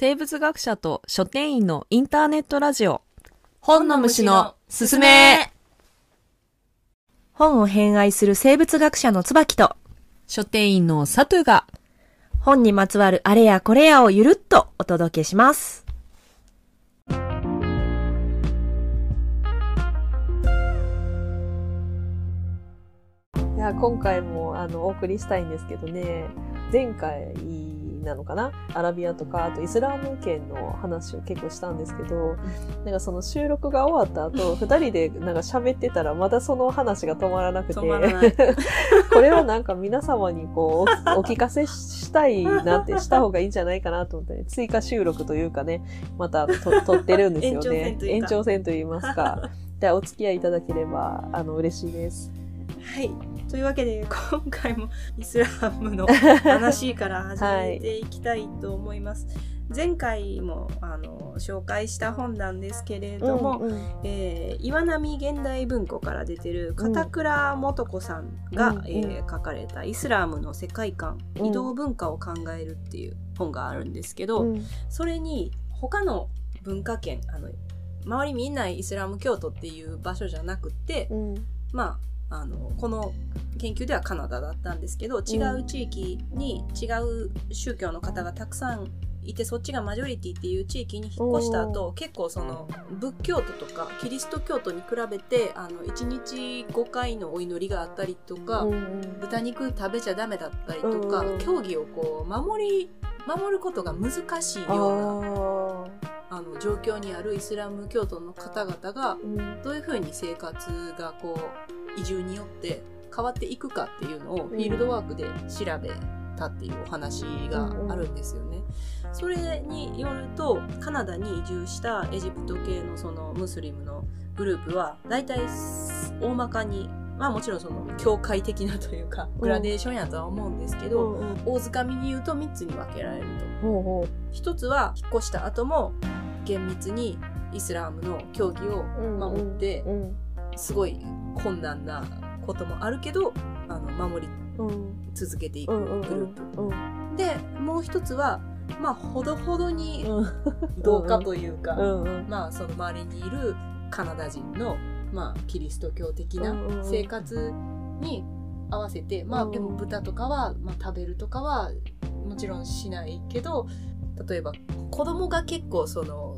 生物学者と書店員のインターネットラジオ。本の虫のすすめ。本を偏愛する生物学者の椿と書店員のサトゥが本にまつわるあれやこれやをゆるっとお届けします。いや今回もあのお送りしたいんですけどね。前回なのかな？アラビアとかあとイスラム圏の話を結構したんですけどなんかその収録が終わった後 二人でなんか喋ってたらまだその話が止まらなくて。これはなんか皆様にこうお お聞かせしたいなってした方がいいんじゃないかなと思って、ね、追加収録というかねまたと撮ってるんですよね。延長戦といいいますか。ではお付き合いいただければあの嬉しいです。はい。というわけで、今回も イスラムの話から始めていきたいと思います。前回もあの紹介した本なんですけれども、うんうん。えー岩波現代文庫から出てる片倉素子さんが、うんうん。えー書かれた「イスラムの世界観、うん。移動文化を考える」っていう本があるんですけど、うん。それに他の文化圏あの周りみんなイスラム教徒っていう場所じゃなくって、うん。まああのこの研究ではカナダだったんですけど違う地域に違う宗教の方がたくさんいてそっちがマジョリティっていう地域に引っ越した後結構その仏教徒とかキリスト教徒に比べてあの1日5回のお祈りがあったりとか、豚肉食べちゃダメだったりとか、うん教義をこう守り守ることが難しいようなああの状況にあるイスラム教徒の方々がどういうふうに生活がこう移住によって変わっていくかっていうのをフィールドワークで調べたっていうお話があるんですよね。それによるとカナダに移住したエジプト系のそのムスリムのグループは大体大まかにまあもちろんその教会的なというかグラデーションやとは思うんですけど、大掴みに言うと3つに分けられると。ほうほ一つは引っ越した後も厳密にイスラームの教義をう守ってすごい困難なこともあるけどあの守りうん続けていくグループ、うん。でもう一つはまあほどほどにうん。同化というか、うんうん。まあその周りにいるカナダ人の、まあ、キリスト教的な生活に合わせて、まあうん。でも豚とかは、まあ、食べるとかはもちろんしないけど例えば子供が結構その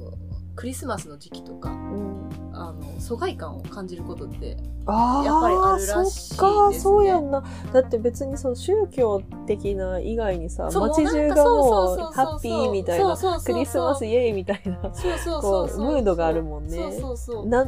クリスマスの時期とかうんあの疎外感を感じることってあやっぱりああるらしいですね。そっかそうやんな。だって別にその宗教的な以外にさ街中がもうハッピーみたいなクリスマスイエイみたいなムードがあるもんね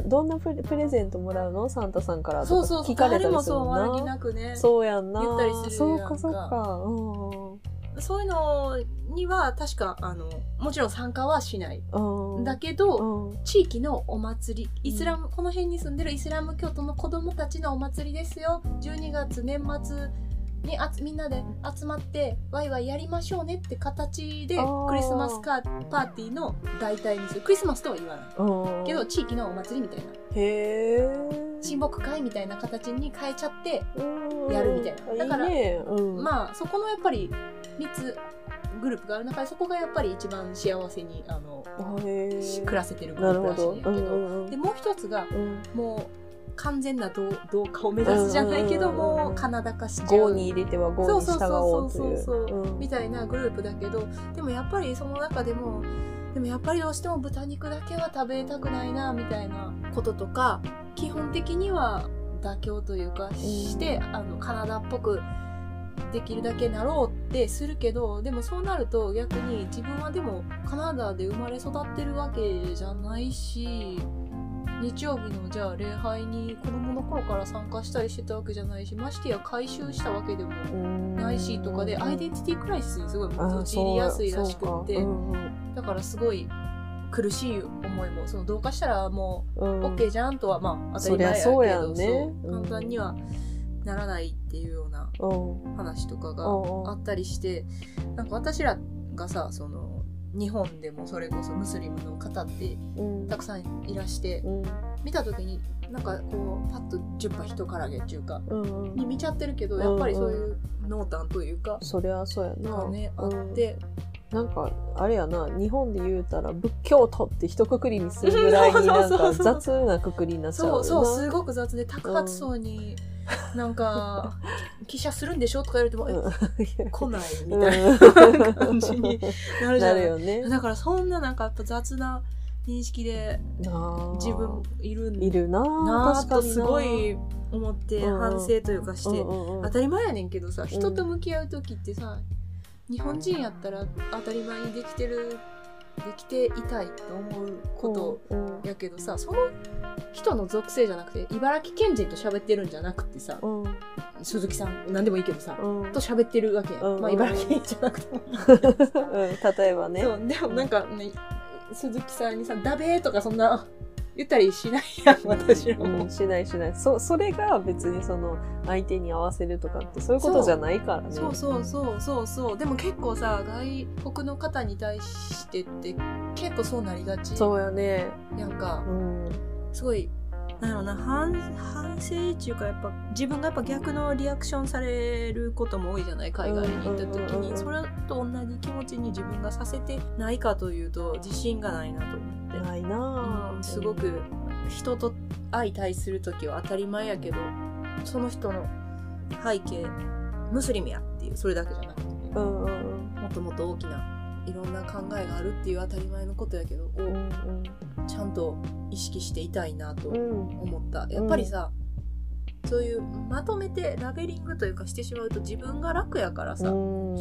どんなプレゼントもらうのサンタさんからとか聞かれたりするもそうんなそうやんな言ったりするそうかそうかうんそういうのには確かあのもちろん参加はしない、うん。だけど、うん。地域のお祭りイスラム、この辺に住んでるイスラム教徒の子供たちのお祭りですよ。12月年末にあつみんなで集まってワイワイやりましょうねって形でクリスマスカーパーティーの代替にする。クリスマスとは言わない。うん。けど地域のお祭りみたいな。へえ親睦会みたいな形に変えちゃってうん。やるみたいな。だからね。うん。まあそこのやっぱり3つグループがある中でそこがやっぱり一番幸せにあの暮らせてるグループらしいんどやけど、うんうんうん。でもう一つがうん。もう完全な同同化を目指すじゃないけどうんうんうん。うんもうカナダ化しちゃう。郷に入れては郷に従おうという。そうそうそうそう。うん。みたいなグループだけどでもやっぱりその中でもでもやっぱりどうしても豚肉だけは食べたくないなみたいなこととか基本的には妥協というかして、あのカナダっぽくできるだけなろうってするけどでもそうなると逆に自分はでもカナダで生まれ育ってるわけじゃないし日曜日のじゃあ礼拝に子供の頃から参加したりしてたわけじゃないしましてや改宗したわけでもないしとかでアイデンティティクライシスにすごい陥りやすいらしくってだからすごい苦しい思いもその同化したらもう OK じゃんとはまあ当たり前やけどうやんね。そう簡単にはならないっていうような話とかがあったりしてなんか私らがさその日本でもそれこそムスリムの方ってたくさんいらして見た時になんかこうパッと10羽人からげっていうかに見ちゃってるけどやっぱりそういう濃淡というかそりゃそうやな。がねあって。なんかあれやな。日本で言うたら仏教徒って一括りにするぐらいになんか そうそうそう雑なくくりになっちゃうそうそうすすごく雑で托発層に なんか「汽車するんでしょ?」とか言われても「え来ない」みたいな 感じになるじゃなないるよね。だからそんななんかやっぱ雑な認識で自分いるんいるななあ確かになとすごい思ってうん反省というかして、当たり前やねんけどさ人と向き合う時ってさ、日本人やったら当たり前にできてるできていたいと思うことうん。やけどさその人の属性じゃなくて茨城県人と喋ってるんじゃなくてさうん。鈴木さん何でもいいけどさ、うん。と喋ってるわけうん。まあ茨城県じゃなくてもいい うん例えばね。そうでもなんかね鈴木さんにさ「だべー」とかそんな言ったりしないやん私らも。うん、しないしない。そそれが別にその相手に合わせるとかってそういうことじゃないからね。そうそうそうそうそう。でも結構さ外国の方に対してって結構そうなりがち。そうやね。やんかうん。すごいなんやろな反反省っていうかやっぱ自分がやっぱ逆のリアクションされることも多いじゃない海外に行った時うんうんうんうん。にそれと同じ気持ちに自分がさせてないかというと自信がないなと思って。ないなあうんすごく人と相対する時は当たり前やけどその人の背景ムスリムやっていうそれだけじゃなくて。ねうんうん。もっともっと大きないろんな考えがあるっていう当たり前のことやけどをうんちゃんと意識していたいなとうん。うん思った。やっぱりさ、そういうまとめてラベリングというかしてしまうと自分が楽やからさ、うん。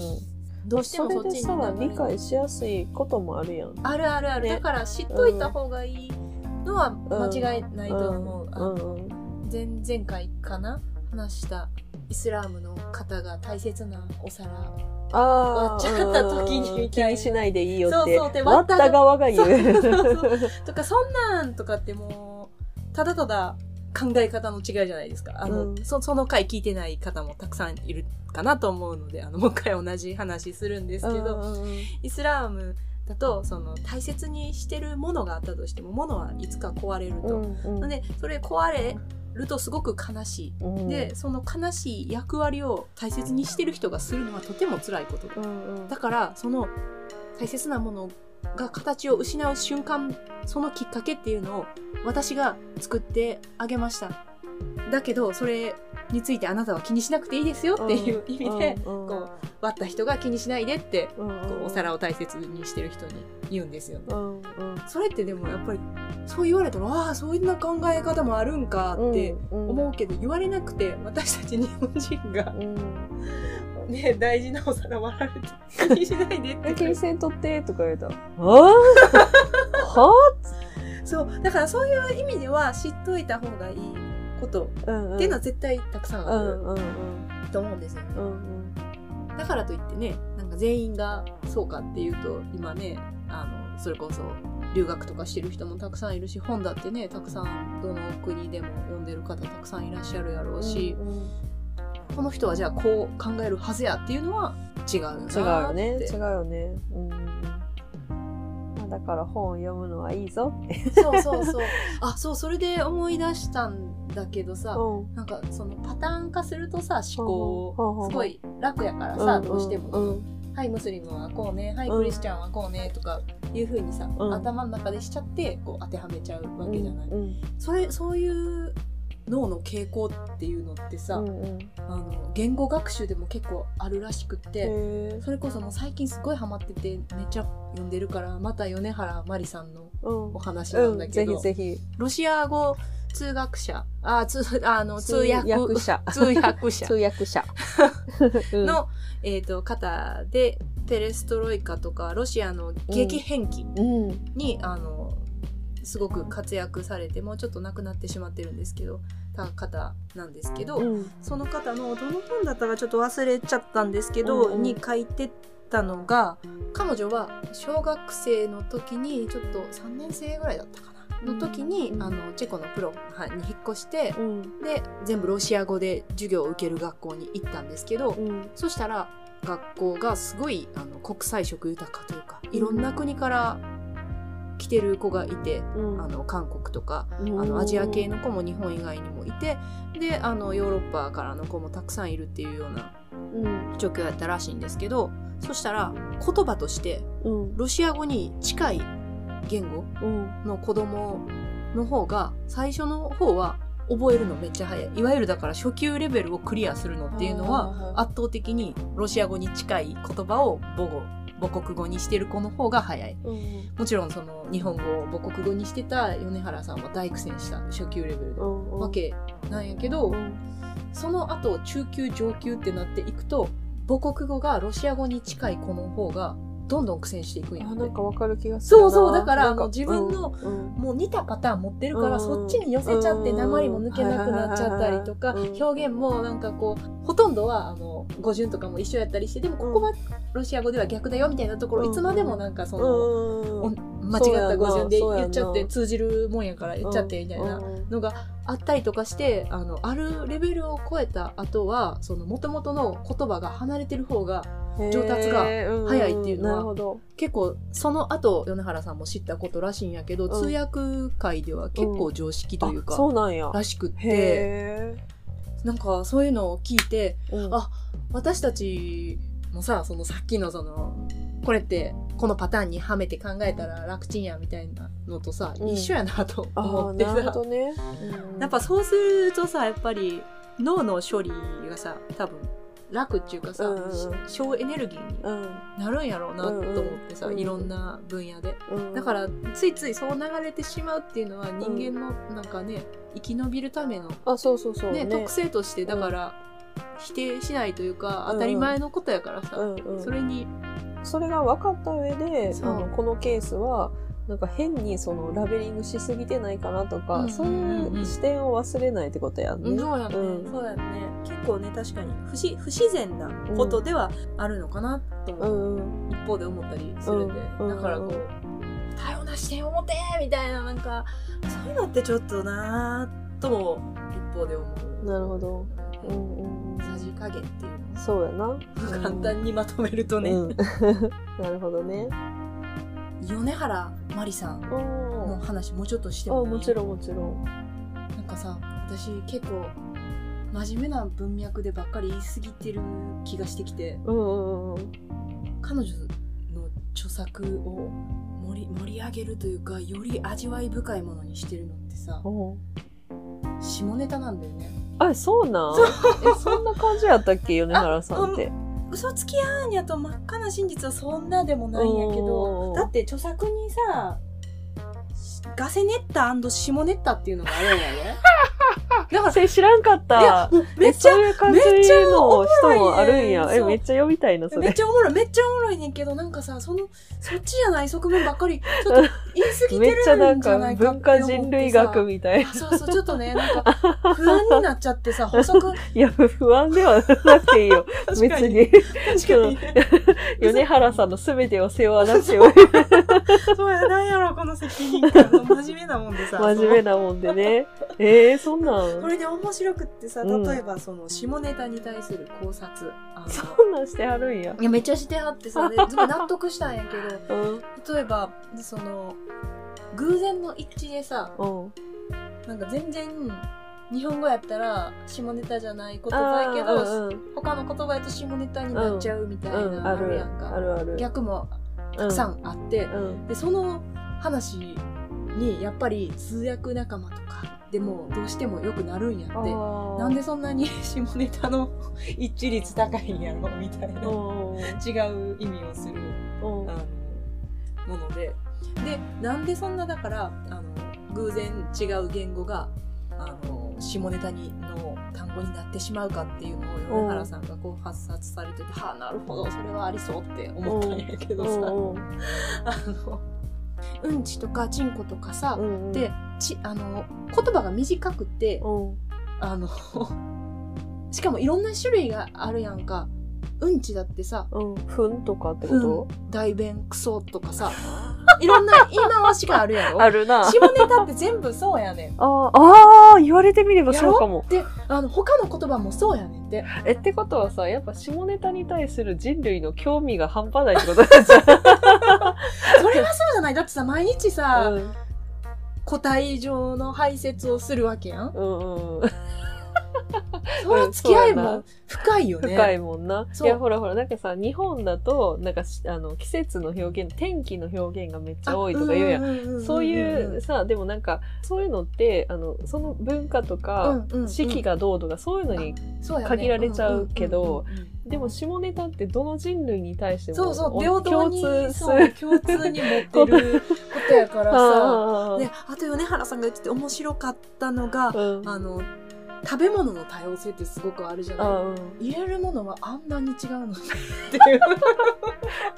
どうしてもそっちにさ理解しやすいこともあるやん。あるあるある、ね。だから知っといた方がいいのは間違いないと思う、あのうん。うん。前々回かな？話したイスラームの方が大切なお皿あ割っちゃった時にみ気たい。なにしないでいいよってそうそうで割った側が言う。そうそうそうとかそんなんとかってもうただただ考え方の違いじゃないですか。あの、うん。そその回聞いてない方もたくさんいるかなと思うのであのもう一回同じ話するんですけど、イスラームだとその大切にしてるものがあったとしてもものはいつか壊れると。うんうんでそれ壊れるとすごく悲しい。うんでその悲しい役割を大切にしてる人がするのはとても辛いこと。だうんうん。だからその大切なものが形を失う瞬間そのきっかけっていうのを私が作ってあげました。だけどそれについてあなたは気にしなくていいですよっていう意味で、うんうんこう割った人が気にしないでってうんうん。こうお皿を大切にしてる人に言うんですよ。ね。うんうん。それってでもやっぱりそう言われたらああそういうな考え方もあるんかって思うけど、言われなくて私たち日本人がうん。うんね大事なお皿割られて気にしないでって。え気にせんとってとか言われた。ら「あ？あ？はそうだからそういう意味では知っといた方がいいこと。あ?」うんうん。っていうのは絶対たくさんあるうんうんうん。と思うんですよね。うんうん。だからといってねなんか全員がそうかっていうと今ねあのそれこそ留学とかしてる人もたくさんいるし本だってねたくさんどの国でも読んでる方たくさんいらっしゃるやろうし、うんうん。この人はじゃあこう考えるはずやっていうのは違うよな違うよね。違うよね。うんだから本を読むのはいいぞって。そうそうそう。あそうそれで思い出したんだけどさ、うん。なんかそのパターン化するとさ思考ほうほうほうほう。すごい楽やからさ、どうしても、うん。はいムスリムはこうねはいうんクリスチャンはこうねとかいうふうにさ、うん。頭の中でしちゃってこう当てはめちゃうわけじゃない、うん。それそういう脳の傾向っていうのってさ、うんうん。あの言語学習でも結構あるらしくって、へそれこそもう最近すごいハマっててめっちゃ読んでるからまた米原まりさんのお話なんだけど、うん、ぜひぜひ。ロシア語通学者あ通あの通訳 通訳者。通訳者。通訳者。うん。の、えー、と方でペレストロイカとかロシアの激変期うん。に、あのすごく活躍されてもうちょっと亡くなってしまってるんですけどた方なんですけど、うん。その方のどの本だったかちょっと忘れちゃったんですけど、うんうん。に書いてたのが彼女は小学生の時にちょっと3年生ぐらいだったかなの時に、うんあのチェコのプロに引っ越してうん。で全部ロシア語で授業を受ける学校に行ったんですけど、うん。そしたら学校がすごいあの国際色豊かというかいろんな国から来てる子がいて、うんあの韓国とかうんあのアジア系の子も日本以外にもいてであのヨーロッパからの子もたくさんいるっていうようなうん。状況やったらしいんですけど、そしたら言葉としてうん。ロシア語に近い言語うん。の子供の方が最初の方は覚えるのめっちゃ早い。いわゆるだから初級レベルをクリアするのっていうのはあ圧倒的にロシア語に近い言葉を母語、母国語にしてる子の方が早い。うん。もちろんその日本語を母国語にしてた米原さんは大苦戦した初級レベルでうん。わけなんやけど、うん。その後中級上級ってなっていくと母国語がロシア語に近い子の方がどんどん苦戦していくんやあ、なんかわかる気がするな。そうそうだからあの自分のうんうん。もう似たパターン持ってるから、うん。そっちに寄せちゃってうん鉛も抜けなくなっちゃったりとか、表現もなんかこうほとんどはあの語順とかも一緒やったりしてでもここはロシア語では逆だよみたいなところ、うん。いつまでもなんかその、間違った語順で言っちゃって通じるもんやから言っちゃってみたいなうんのがあったりとかしてあのあるレベルを超えた後はその元々の言葉が離れてる方が上達が早いっていうのは。結構その後米原さんも知ったことらしいんやけど、ん通訳界では結構常識というあか、そうなんや。らしくってへなんかそういうのを聞いてえ。うんあ私たちもさそのさっきのそのこれってこのパターンにはめて考えたら楽ちんやみたいなのとさ、うん。一緒やなとあ思ってさ。ね。うん。やっぱそうするとさやっぱり脳の処理がさ多分楽っていうかさ、うんうんうん。省エネルギーにうん。なるんやろうなと思ってさ、うんうんいろんな分野で。うん。だからついついそう流れてしまうっていうのは人間のなんかね生き延びるための。特性としてだから否定しないというかうん。当たり前のことやからさ、うんうん。それにそれが分かった上で、あのこのケースはなんか変にそのラベリングしすぎてないかなとか、うんそういう視点を忘れないってことやんね。うんそうやね、うん。そうやね。結構ね確かに不し不自然なことではあるのかなとうもんうん。一方で思ったりするんで、うん。だからこう、うん。多様な視点を持てみたいななんかそういうのってちょっとなぁとも一方で思う。なるほど。うんうん加減っていうのそうやな。を簡単にまとめるとね、うん なるほどね。米原まりさんのあ話もうちょっとしてあ、もい？いもちろんもちろん。なんかさ私結構真面目な文脈でばっかり言い過ぎてる気がしてきてうんうんうん。彼女の著作を盛り盛り上げるというかより味わい深いものにしてるのってさ下ネタなんだよねあ、そうなん？え、そんな感じやったっけ米原さんって？嘘つきやんやと真っ赤な真実はそんなでもないんやけどだって著作にさガセネッタ下ネッタっていうのがあるんやねだ からそれ知らんかった。めっちゃえそういう感じめっちゃの人もあるんや。え、めっちゃ読みたいな、それめっ。ちゃおもろいめっちゃおもろいねんけどなんかさそのそっちじゃない側面ばっかりちょっと 言い過ぎめてっちゃなんるんじゃかないかって思って文化人類学さみたいな。あそうそうちょっとねなんか不安になっちゃってさ 補足？いや、不安ではなくていいよ。別 確かにに。確かにね 米原さんの全てを背負わなくてもそうやなんやろこの責任感真面目なもんでさ真面目なもんでね。えー、そんなん？これで面白くってさうん例えばその下ネタに対する考察あそのんなんしてはるんや。いやめっちゃしてはってさ納得したんやけどうん。例えばその偶然の一致でさうん。なんか全然日本語やったら下ネタじゃない言葉やけど、うんうん他の言葉やと下ネタになっちゃうみたいな、うん、あるあるやんか。逆もたくさんあって、うん。でその話にやっぱり通訳仲間とかでもどうしてもよくなるんやってなんでそんなに下ネタの 一致率高いんやろみたいなうん。違う意味をするうんあのものででなんでそんなだからあの偶然違う言語があの下ネタにの単語になってしまうかっていうのを米原さんがこう発殺されてて、はあなるほどそれはありそうって思ったんやけどさ、うん。あのうんちとかちんことかさ、うんうん。でちあの言葉が短くて、うん。あの しかもいろんな種類があるやんか。うんちだってさうん。ふんとかってこふとん。大便クソとかさいろんな言い回しがあるやろ？あるな。下ネタって全部そうやねんあーあー、言われてみればそうかも。であの他の言葉もそうやねんってえ、ってことはさ、やっぱ下ネタに対する人類の興味が半端ないってことじゃん。それはそうじゃないだってさ毎日さ、うん個体上の排泄をするわけやんうんうん。その付き合いも深いよね。深いもんな。いや、ほらほら、なんかさ、日本だと、なんかし、あの、季節の表現、天気の表現がめっちゃ多いとか言うやん。んそういうさ、でもなんか、そういうのって、あの、その文化とか、四季がどうとか、そういうのに、限られちゃうけど、でも下ネタってどの人類に対しても、そうそうお平等に共通。共通に持ってる ことやからさあであと米原さんが言ってて面白かったのがーうんあの食べ物の多様性ってすごくあるじゃないうん入れるものはあんなに違うのっていう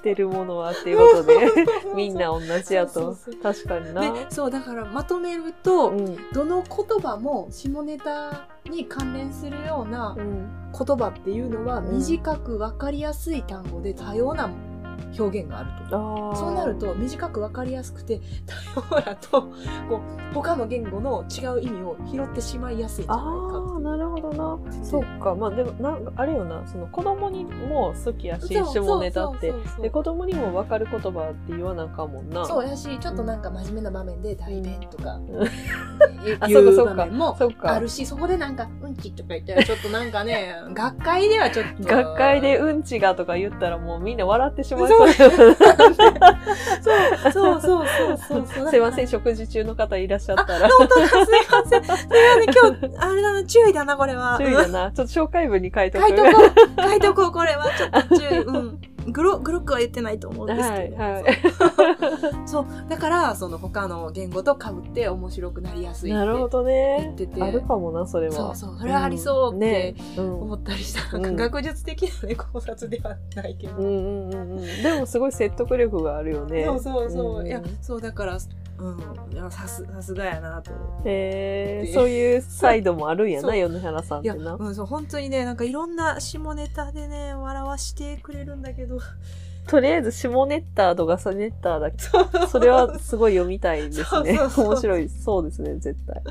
出るものはっていうことで、みんな同じやと。確かにな。でそうだからまとめると、うん。どの言葉も下ネタに関連するようなうん。言葉っていうのはうん短く分かりやすい単語で多様な表現があると。そうなると短く分かりやすくて多様だとこう他の言語の違う意味を拾ってしまいやすいんじゃないかああ、なるほどな。そっか。まあでも、なんか、あれよな、その子供にも好きやし、下ネタって。で、子供にも分かる言葉って言わなあかんもんな。そうやしちょっとなんか真面目な場面で大便とか。うん。言う場面もあるしそこでなんかうんちとか言ったらちょっとなんかね 学会ではちょっと。学会でうんちがとか言ったらもうみんな笑ってしまいそそう。う。そう。そうそうそうそうすいません、食事中の方いらっしゃったら。本当。だすいません。すいません。今日あれだな。注意だなこれは。注意だな。ちょっと紹介文に書いとく。書いとこう。書いとこうこれは。ちょっと注意。うんグログロックは言ってないと思うんですけど、はいはい。そう。だからその他の言語とかぶって面白くなりやすいってなるほど言ねって。て。あるかもな、それは。そうそう。それはありそうって思ったりした、うん。か学術的な、ね、考察ではないけど、うんうんうんうん。でもすごい説得力があるよね。そうそうそう、んいやそうだからうんいやさすさすがやなとでへえそういうサイドもあるんやな、米原さんっいや、てな。うん、そう本当にねなんかいろんな下ネタでね笑わしてくれるんだけどとりあえず、下ネッターとガサネッターだけ。それはすごい読みたいですね。そうそうそう面白い。そうですね、絶対。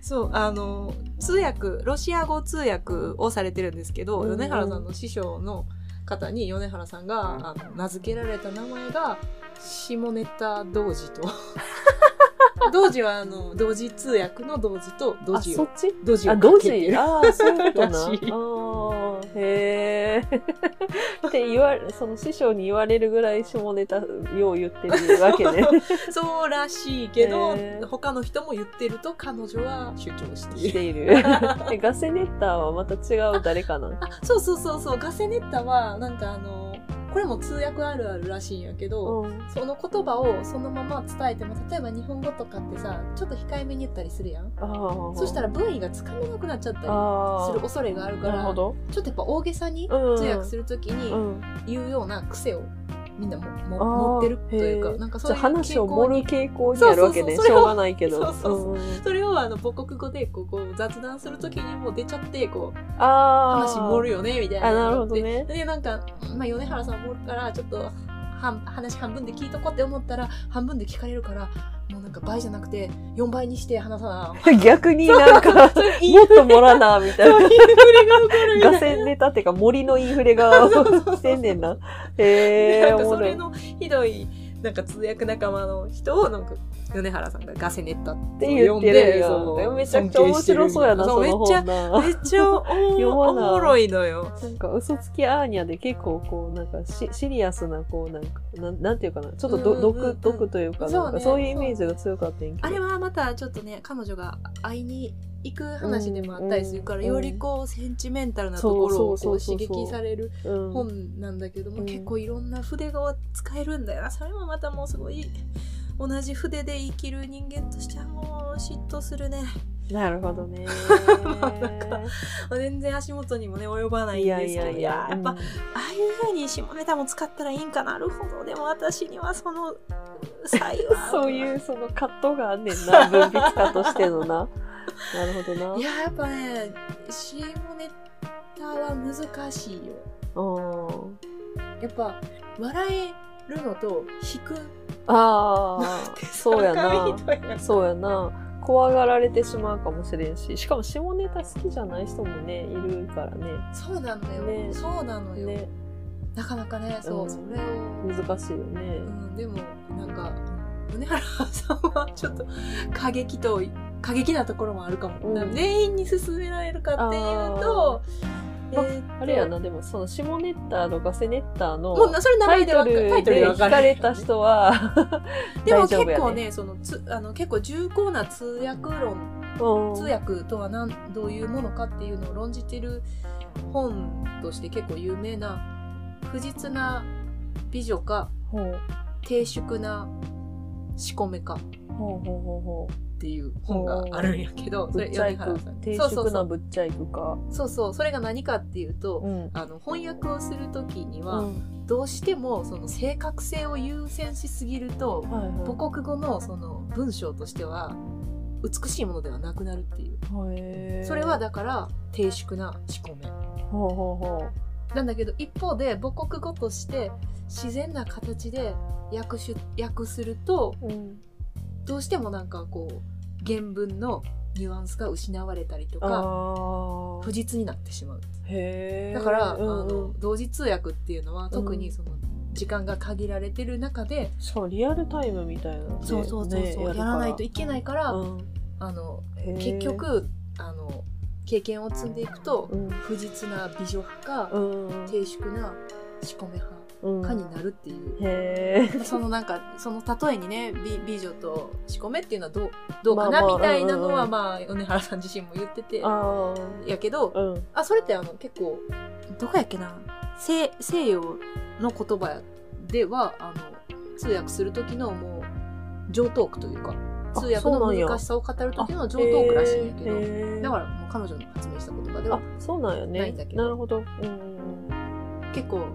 そうあの通訳ロシア語通訳をされてるんですけど、米原さんの師匠の方に米原さんがあの名付けられた名前が下ネタ童子と 童子はあの同時通訳の同時と同あ、時を。そっち？同時をあ、ドジかけて。るああ、そういうことな。ああ、へえ。って言われ、その師匠に言われるぐらい下ネタよう言ってるわけね。そうらしいけど、他の人も言ってると彼女は主張している。ガセネッターはまた違う誰かな？あそうそうそうそう。ガセネッタはなんかあのこれも通訳あるあるらしいんやけど、うん。その言葉をそのまま伝えても例えば日本語とかってさちょっと控えめに言ったりするやん。そしたら文意がつかめなくなっちゃったり。する恐れがあるから。ちょっとやっぱ大げさにうん通訳するときうにん。言うような癖をみんなもも持ってるというかなんかそういう話を盛る傾向にあるわけね。しょうがないけど。それをあの母国語でこうこう雑談するときにもう出ちゃってこうああ。話盛るよねみたいなあなるほどねででなんか、まあ、米原さん盛るからちょっと半話半分で聞いとこうって思ったら半分で聞かれるからもうなんか倍じゃなくて4倍にして話さな 逆になんか、もっと盛らな、みたいな。インフレが起こるみたいなネタっていうか森のインフレが してんねんな。へえ。それのひどいなんか通訳仲間の人をなんか米原さんがガセネッタっってて言ってるそうよ。めちゃくちゃ面白そうやな、その尊敬してる本な。めっちゃおも ろいのよなんか、嘘つきアーニャで結構こう、なんかシシリアスな、こう、なんか、なんなんていうかな、ちょっとど、うんうんうん毒、毒というか、そうねなんかそういうイメージが強かったんやけど。あれはまたちょっとね彼女が会いに行く話でもあったりするから、うんよりこうセンチメンタルなところを刺激されるうん、本なんだけども、うん結構いろんな筆が使えるんだよなそれもまたもうすごい同じ筆で生きる人間としてはもう嫉妬するねなるほどね。全然足元にもね及ばないんですけどいやいや。やっぱ、ああいう風に下ネタも使ったらいいんかなるほどでも私にはその 才はそういうその葛藤があんねんな、文筆家としてのな。なるほどな。いややっぱね下ネタは難しいようん。やっぱ笑えるのと引くああ、そうやな。なそうやな。怖がられてしまうかもしれんし、しかも下ネタ好きじゃない人もね、いるからね。そうなのよ、ねそうなのよ、ね、なかなかねそう、うんそれを、難しいよねう。ん、でもなんか米原さんはちょっと過激と過激なところもあるかも。うん全員に勧められるかっていうと、えまーっとあれやな、でもそのシモネッターとかセネッターのもうなそれ名前で。タイトルルで。聞かれた人は でも。結構ね、そのつあの結構重厚な通訳論、うん通訳とはなんどういうものかっていうのを論じてる本として結構有名な不実な美女かほう低粛な仕込めかっほうほうほうほていう本があるんやけど、う。それ米原さん。低そうそうそう粛なぶっちゃいくか。そうそうそれが何かっていうと、うん。あの翻訳をするときには、うんどうしてもその正確性を優先しすぎるとはいはい母国語のその文章としては美しいものではなくなるっていうそれはだから低粛な仕込めほうほうほなんだけど一方で母国語として自然な形で訳し訳するとう。うん。どうしてもなんかこう原文のニュアンスが失われたりとあかあ。不実になってしまう。だから、うんうん。あの同時通訳っていうのは特にその時間が限られてる中で、しかもリアルタイムみたいなのでそうそうそうそう、ねやら。ないといいけないから、うん。あの結局あの経験を積んでいくと、うん。不実な美女派か、うん低粛な仕込め派うんかになるっていう、へえ。そのなんかその例えにね美美女と仕込めっていうのはどうどうかな、まあまあみたいなのは、うんうんうん。まあ米原さん自身も言ってて。あやけどあうん。あそれってあの結構どこやっけな。西西洋の言葉ではあの通訳する時のもう上等句というかあ通訳の難しさを語る時の上等句らしいんやけどだからもう彼女の発明した言葉ではあそうなんやね。ないんだけど。なるほど。うん。結構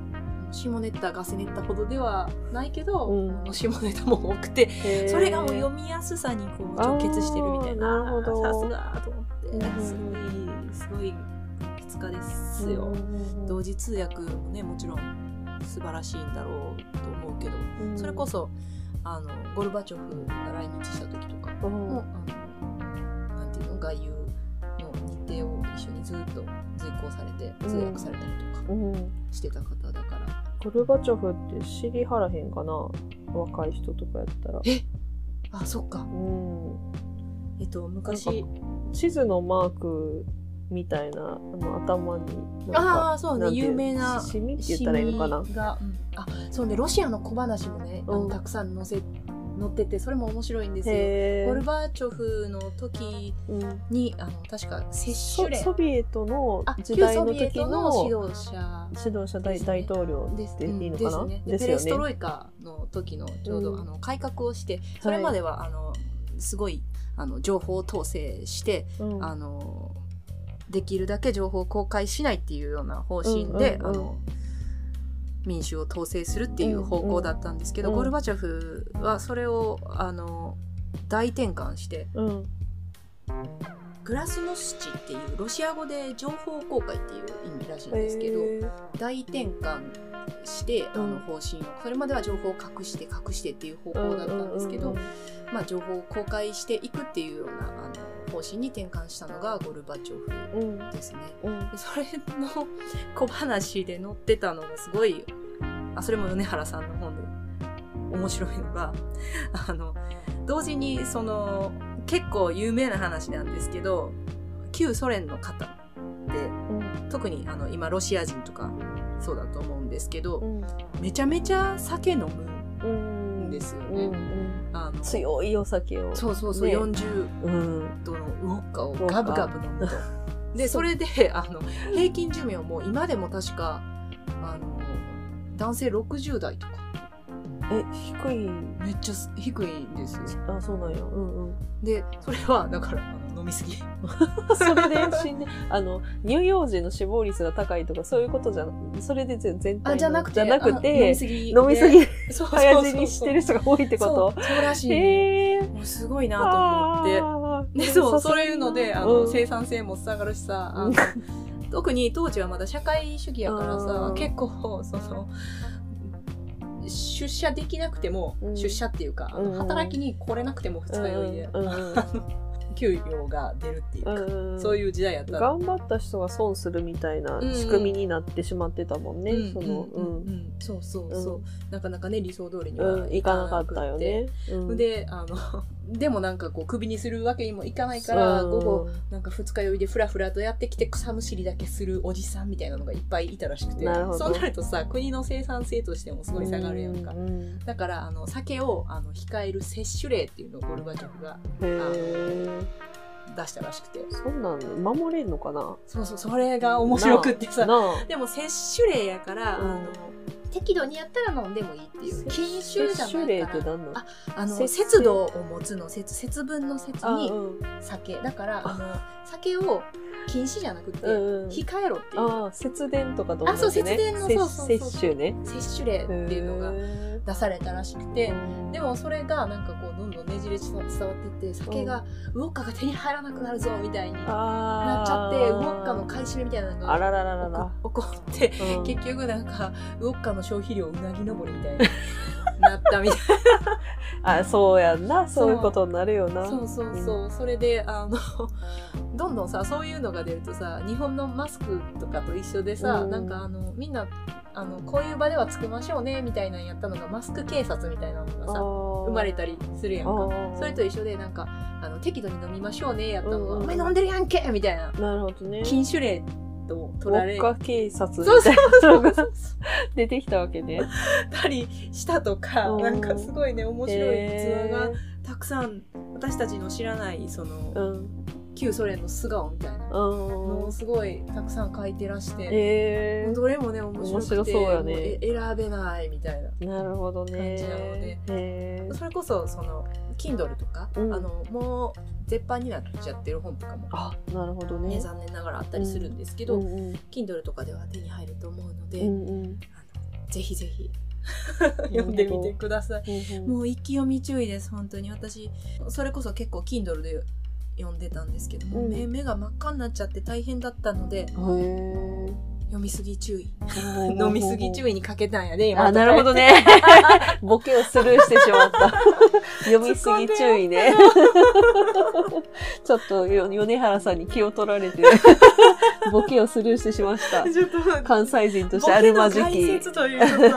下ネタガセネタほどではないけど、うん。下ネタも多くてそれがもう読みやすさにこう直結してるみたいな。さすがと思って、うんうんすごいすごい筆家ですよ、うんうんうん。同時通訳もねもちろん素晴らしいんだろうと思うけど、うん。それこそあのゴルバチョフが来日した時とかうん。も、あのなんていうの外遊の日程を一緒にずっと随行されて通訳されたりとかうん。してた方ゴルバチョフって知りはらへんかな？若い人とかやったら。あそっか。うん。えっと昔。地図のマークみたいなあの頭にああそうね。有名なシミって言ったらいいのかな？うん。あそうね。ロシアの小話もね、あうん。のたくさん載せ載っててそれも面白いんですよ。へゴルバチョフの時ーうん。にあの確か接ソ種令ソビエトのあ時代の旧ソビエ時トのの指導者。指導者大,、大統領ですっていいのかな、うんですね。でですよペレストロね。イカの時のちょうど、うん。あの改革をしてそれまでは、あのすごいあの情報統制して、うん。あのできるだけ情報を公開しないっていうような方針で、あの民主を統制するっていう方向だったんですけど、うんうんゴルバチョフはそれをあの大転換してうん。グラスノスチっていうロシア語で情報公開っていう意味らしいんですけど、へー。大転換してあうん。の方針を、それまでは情報を隠して隠してっていう方向だったんですけど、まあ、情報を公開していくっていうようなあの方針に転換したのがゴルバチョフうんうんですね。うん。でそれの小話で載ってたのがすごいあそれも米原さんの本で面白いのが あの同時にその結構有名な話なんですけど旧ソ連の方ってうん。特にあの今ロシア人とかそうだと思うんですけど、うん。めちゃめちゃ酒飲むうんですよね。うん。うんあの強いお酒をそうそうそう、ね。40うん。度のウォッカをガブガブ飲むと。でそれであの平均寿命も今でも確かあの男性60代とか。え低い。めっちゃ低いんですよ。あそうなんや。うんうん。でそれはだから飲みすぎ。それで死んであの乳幼児の死亡率が高いとかそういうことじゃなそれで全全体のあじゃなくてじゃなくあ飲てみすぎ。飲みすぎ。でそうそうそう。早死にしてる人が多いってこと？そうらしい。へえもうすごいなと思って。でそうそういうのであの、うん。生産性も下がるしさあのうん。特に当時はまだ社会主義やからさうん。結構その出社できなくても、うん。出社っていうか、あのうん。働きに来れなくても二日酔いで、給料が出るっていうか、うんそういう時代やった。頑張った人が損するみたいな仕組みになってしまってたもんね、うんそのうんうん。うん。そうそうそう、うん。なかなかね理想通りにうん、はうん、いかなかったよね、うん、であのでもなんかこう首にするわけにもいかないから、う。ん午後なんか二日酔いでフラフラとやってきて草むしりだけするおじさんみたいなのがいっぱいいたらしくて。そうなるとさ国の生産性としてもすごい下がるやんか、うん。だからあの酒をあの控える摂取令っていうのをゴルバチョフが出したらしくて。そんなん守れんのかな？そうそうそれが面白くってさ。でも摂取令やから、うん。あの適度にやったら飲んでもいいっていう禁酒じゃないから。ああの節節度を持つの節節分の節にあうん。酒。だからあ。の酒を禁止じゃなくて、控えろっていう。節電とかとね。あそう節電のそうそう摂取ね。摂取令っていうのがへ出されたらしくて。ーでもそれがなんかこうどんどんねじれ伝わってって酒がウォッカが手に入らなくなるぞみたいにななっちゃってウォッカの買い占めみたいなのがあららららら。起こってうん。結局なんかウォッカの消費量うなぎ登りみたいに なったみたい あそうやんな。そう。いうことになるよな。なそうそうそう。それであの どんどんさそういうのが出るとさ日本のマスクとかと一緒でさ、うん。なんかあのみんなあのこういう場ではつけましょうねみたいなのやったのがマスク警察みたいなのがさ生生まれたりするやんか。それと一緒でなんかあの適度に飲みましょうねやったのが、お前飲んでるやんけみたいな。なるほどね。禁酒令と取られ国家警察。みそうたそいうなのがそう。出てきたわけね。たりしたとか、うん。なんかすごいね面白い逸話がへたくさん私たちの知らないその、ーうん旧ソ連の素顔みたいな。のうんをすごいたくさん書いてらして、へー。どれもね面白くて面白そうやね。選べないみたいな。なるほどね。感じなので。へー。それこそその Kindle とか、うん。あのもう絶版になっちゃってる本とかも、あなるほどね、ね残念ながらあったりするんですけど、うんうん Kindle とかでは手に入ると思うので、うんうん。あのぜひぜひ 読んでみてください。うんうん。もう一気読み注意です本当に。私それこそ結構 Kindle で読んでたんですけども、うん。目目が真っ赤になっちゃって大変だったので読みすぎ注意。飲みすぎ注意にかけたんやで今あ、なるほどね。ボケをスルーしてしまった。読みすぎ注意ね。ちょっとよ米原さんに気を取られて、ボケをスルーしてしました。関西人としてあるまじボケの解き。説という恥ず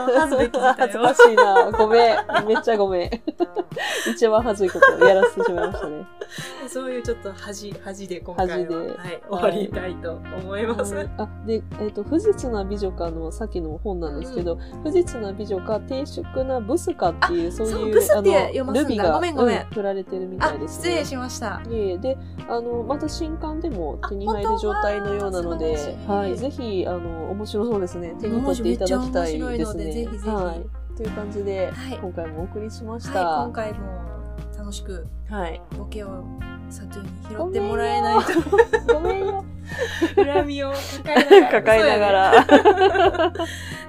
恥ずかしいな。ごめん。めっちゃごめん。一番恥ずいことをやらせてしまいましたね。そういうちょっと恥恥で今回ははい、終わりたいと思います。あ、で、えっ、と、不実な美女かのさっきの本なんですけど、不実な美女か低粛なブスかっていう、そういう、そうブスって読ますんだルビが、ごめんごめんう振られてるみたあいです失礼しました。いえいえで、あの、また新刊でも手に入ある状態のようなのではいはい、ぜひ、あの、面白そうですね。手に取っていただきたいですね。ぜひぜひはい。という感じで、はい今回もお送りしましはい、た。今回も楽しくはい。ボケをサトゥに拾ってもらえないとごめんよ。恨みを抱えながら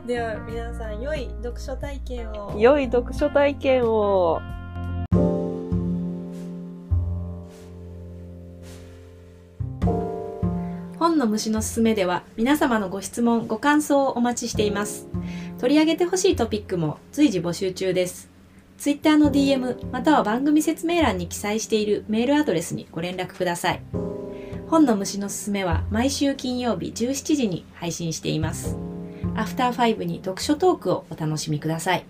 では皆さん良い読書体験を良い読書体験を。の虫のすすめでは皆様のご質問、ご感想をお待ちしています。取り上げてほしいトピックも随時募集中です。Twitter の DM または番組説明欄に記載しているメールアドレスにご連絡ください。本の虫のすすめは毎週金曜日17時に配信しています。アフターファイブに読書トークをお楽しみください。